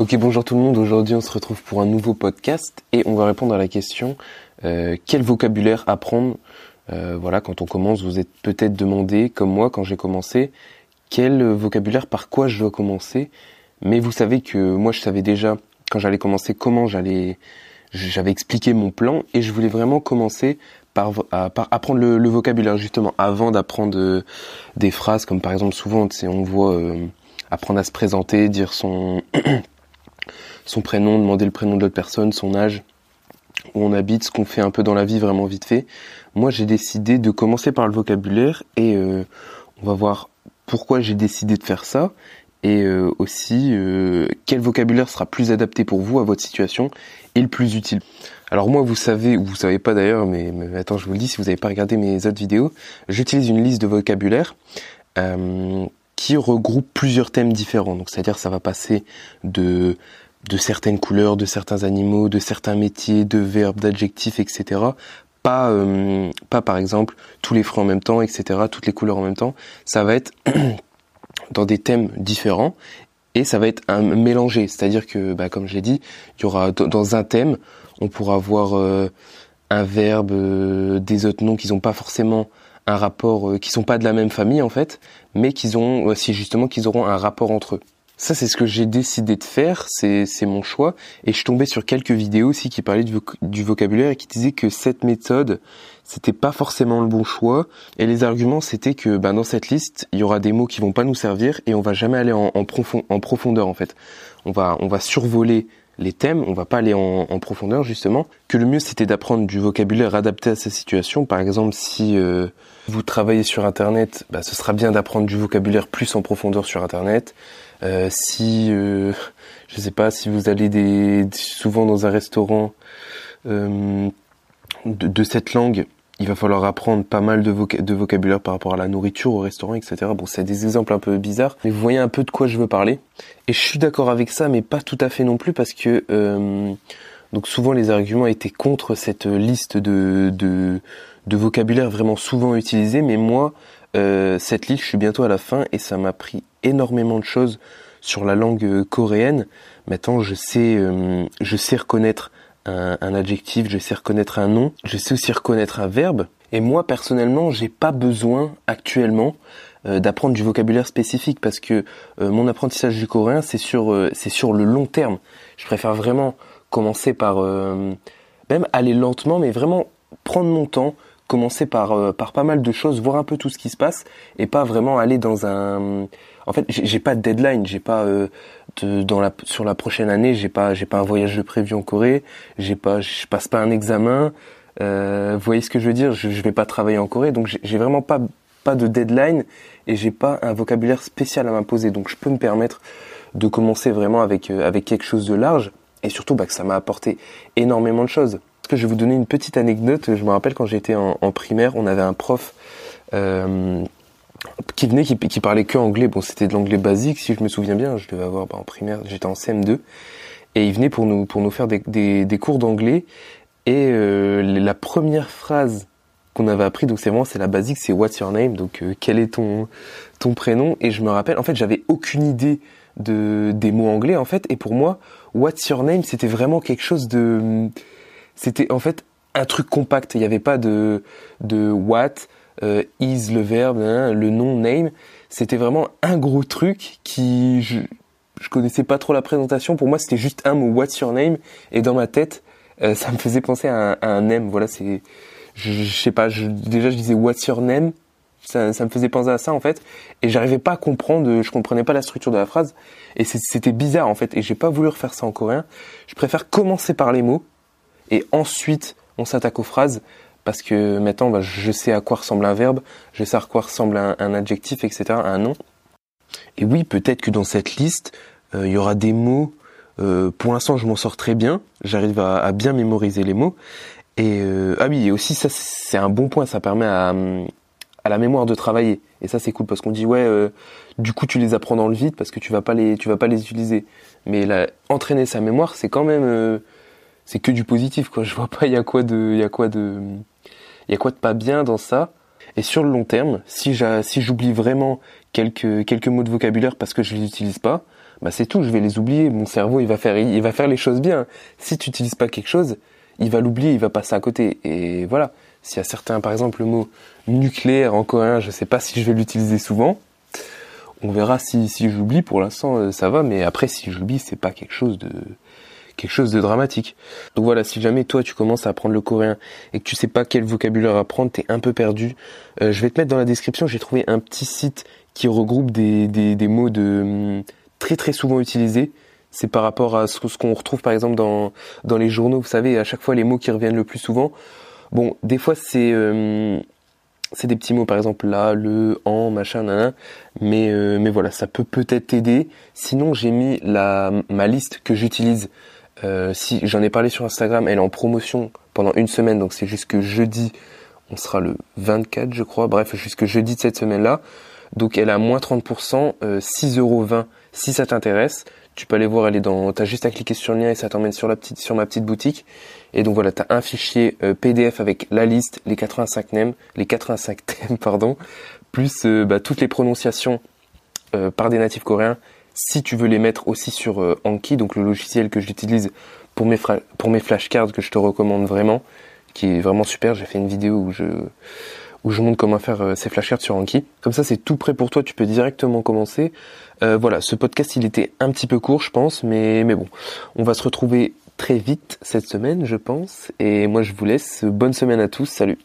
Ok, bonjour tout le monde. Aujourd'hui, on se retrouve pour un nouveau podcast et on va répondre à la question euh, quel vocabulaire apprendre? Euh, Voilà, quand on commence, vous êtes peut-être demandé, comme moi, quand j'ai commencé, quel vocabulaire, par quoi je dois commencer? Mais vous savez que moi, je savais déjà quand j'allais commencer comment j'allais, j'avais expliqué mon plan et je voulais vraiment commencer par, par apprendre le, vocabulaire justement avant d'apprendre euh, des phrases comme par exemple souvent, on voit apprendre à se présenter, dire son son prénom, demander le prénom de l'autre personne, son âge, où on habite, ce qu'on fait un peu dans la vie vraiment vite fait. Moi, j'ai décidé de commencer par le vocabulaire et euh, on va voir pourquoi j'ai décidé de faire ça et euh, aussi euh, quel vocabulaire sera plus adapté pour vous à votre situation et le plus utile. Alors moi, vous savez, ou vous savez pas d'ailleurs, mais, mais, attends, je vous le dis, si vous n'avez pas regardé mes autres vidéos, j'utilise une liste de vocabulaire qui regroupe plusieurs thèmes différents. Donc c'est-à-dire ça va passer de de certaines couleurs, de certains animaux, de certains métiers, de verbes, d'adjectifs, etc. Pas, euh, pas par exemple tous les fruits en même temps, etc. Toutes les couleurs en même temps. Ça va être dans des thèmes différents et ça va être un mélangé. C'est-à-dire que, bah, comme je l'ai dit, il y aura dans un thème, on pourra avoir euh, un verbe, euh, des autres noms qui n'ont pas forcément un rapport, qui sont pas de la même famille en fait, mais qui ont, aussi justement, qu'ils auront un rapport entre eux. Ça, c'est ce que j'ai décidé de faire, c'est mon choix. Et je tombé sur quelques vidéos aussi qui parlaient du, vocabulaire et qui disaient que cette méthode, c'était pas forcément le bon choix. Et les arguments, c'était que ben, dans cette liste, il y aura des mots qui vont pas nous servir et on va jamais aller en, en, profondeur en fait. On va, on va survoler les thèmes, on va pas aller en, profondeur justement. Que le mieux, c'était d'apprendre du vocabulaire adapté à sa situation. Par exemple, si euh, vous travaillez sur Internet, bah, ce sera bien d'apprendre du vocabulaire plus en profondeur sur Internet. Euh, si euh, je sais pas si vous allez souvent dans un restaurant euh, de, cette langue, il va falloir apprendre pas mal de, vocabulaire par rapport à la nourriture au restaurant, etc. Bon, c'est des exemples un peu bizarres, mais vous voyez un peu de quoi je veux parler. Et je suis d'accord avec ça, mais pas tout à fait non plus parce que donc souvent les arguments étaient contre cette liste de, vocabulaire vraiment souvent utilisé, mais moi cette liste, je suis bientôt à la fin et ça m'a pris énormément de choses sur la langue euh, coréenne. Maintenant, je sais, euh, je sais reconnaître un, adjectif, je sais reconnaître un nom, je sais aussi reconnaître un verbe. Et moi, personnellement, j'ai pas besoin actuellement d'apprendre du vocabulaire spécifique parce que mon apprentissage du coréen, c'est sur, c'est sur le long terme. Je préfère vraiment commencer par, même aller lentement, mais vraiment prendre mon temps, commencer par euh, par pas mal de choses, voir un peu tout ce qui se passe et pas vraiment aller dans un. En fait, j'ai pas de deadline, j'ai pas euh, de, dans la sur la prochaine année, j'ai pas j'ai pas un voyage de prévu en Corée, j'ai pas je passe pas un examen. Euh, vous voyez ce que je veux dire je, je vais pas travailler en Corée, donc j'ai vraiment pas pas de deadline et j'ai pas un vocabulaire spécial à m'imposer, donc je peux me permettre de commencer vraiment avec euh, avec quelque chose de large et surtout bah, que ça m'a apporté énormément de choses je vais vous donner une petite anecdote. Je me rappelle quand j'étais en, primaire, on avait un prof euh, qui venait, qui, parlait que anglais. Bon, c'était de l'anglais basique, si je me souviens bien. Je devais avoir bah, en primaire, j'étais en CM2, et il venait pour nous pour nous faire des cours d'anglais. Et euh, la première phrase qu'on avait appris, donc c'est vraiment c'est la basique, c'est What's your name, donc euh, quel est ton ton prénom? Et je me rappelle, en fait, j'avais aucune idée de des mots anglais en fait. Et pour moi, What's your name, c'était vraiment quelque chose de c'était en fait un truc compact. Il n'y avait pas de, de what, euh, is le verbe, hein, le nom, name. C'était vraiment un gros truc qui, je, je connaissais pas trop la présentation. Pour moi, c'était juste un mot, what's your name? Et dans ma tête, euh, ça me faisait penser à un, à name. Voilà, c'est, je, je, sais pas, je, déjà je disais what's your name? Ça, ça, me faisait penser à ça en fait et j'arrivais pas à comprendre je comprenais pas la structure de la phrase et c'était bizarre en fait et j'ai pas voulu refaire ça en coréen je préfère commencer par les mots et ensuite on s'attaque aux phrases parce que maintenant bah, je sais à quoi ressemble un verbe, je sais à quoi ressemble un, adjectif, etc., un nom. Et oui, peut-être que dans cette liste, euh, il y aura des mots. Euh, pour l'instant, je m'en sors très bien. J'arrive à, bien mémoriser les mots. Et euh, ah oui, et aussi ça, c'est un bon point. Ça permet à, la mémoire de travailler. Et ça, c'est cool parce qu'on dit ouais, du coup, tu les apprends dans le vide parce que tu vas pas les, tu vas pas les utiliser. Mais là, entraîner sa mémoire, c'est quand même c'est que du positif quoi. Je vois pas il y a quoi de il y a quoi de il y a quoi de pas bien dans ça. Et sur le long terme, si si j'oublie vraiment quelques quelques mots de vocabulaire parce que je les utilise pas, bah c'est tout, je vais les oublier. Mon cerveau, il va faire, il va faire les choses bien. Si tu n'utilises pas quelque chose, il va l'oublier, il va passer à côté. Et voilà. S'il y a certains, par exemple, le mot nucléaire en coréen, je sais pas si je vais l'utiliser souvent. On verra si, si j'oublie. Pour l'instant, euh, ça va. Mais après, si j'oublie, c'est pas quelque chose de, quelque chose de dramatique. Donc voilà, si jamais toi tu commences à apprendre le coréen et que tu sais pas quel vocabulaire apprendre, t'es un peu perdu, euh, je vais te mettre dans la description, j'ai trouvé un petit site qui regroupe des, des, des mots de hum, très très souvent utilisés. C'est par rapport à ce, qu'on retrouve par exemple dans, dans les journaux, vous savez, à chaque fois les mots qui reviennent le plus souvent. Bon, des fois c'est hum, des petits mots par exemple là, le, en, machin, nan, mais euh, mais voilà, ça peut peut-être t'aider. Sinon, j'ai mis la ma liste que j'utilise. Euh, si j'en ai parlé sur Instagram, elle est en promotion pendant une semaine, donc c'est jusque jeudi. On sera le 24, je crois. Bref, jusque jeudi de cette semaine-là. Donc elle a moins 30%, euh, 6,20€ si ça t'intéresse. Tu peux aller voir, elle est dans, t'as juste à cliquer sur le lien et ça t'emmène sur sur ma petite boutique. Et donc voilà, t'as un fichier euh, PDF avec la liste, les 85 thèmes, les 85 thèmes, pardon, plus euh, bah, toutes les prononciations euh, par des natifs coréens. Si tu veux les mettre aussi sur Anki, donc le logiciel que j'utilise pour mes flashcards que je te recommande vraiment, qui est vraiment super. J'ai fait une vidéo où je où montre comment faire euh, ces flashcards sur Anki. Comme ça, c'est tout prêt pour toi, tu peux directement commencer. Euh, voilà, ce podcast, il était un petit peu court, je pense, mais bon, on va se retrouver très vite cette semaine, je pense. Et moi, je vous laisse. Bonne semaine à tous, salut